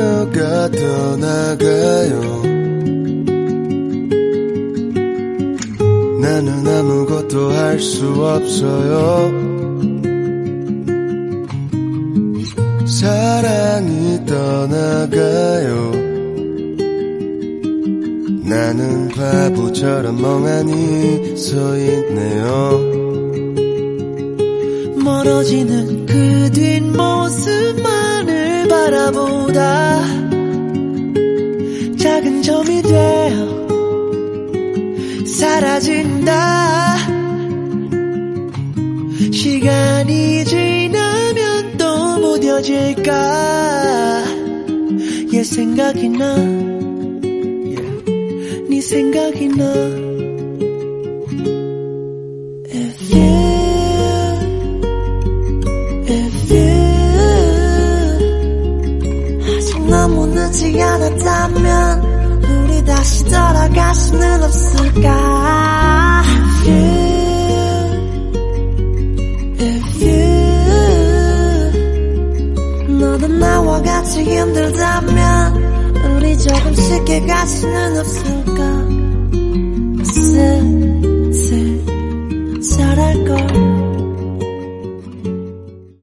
그녀가 떠나가요. 나는 아무것도 할 수 없어요. 사랑이 떠나가요. 나는 바보처럼 멍하니 서 있네요. 멀어지는 그 뒷모습만을 바라보다 작은 점이 되어 사라진다. 시간이 지나면 또 무뎌질까? 얘 생각이 나. 네 생각이 나. You 아직 너무 늦지 않았다면 you 너도 나와 같이 힘들다면 우리 조금 쉽게 갈 수는 없을까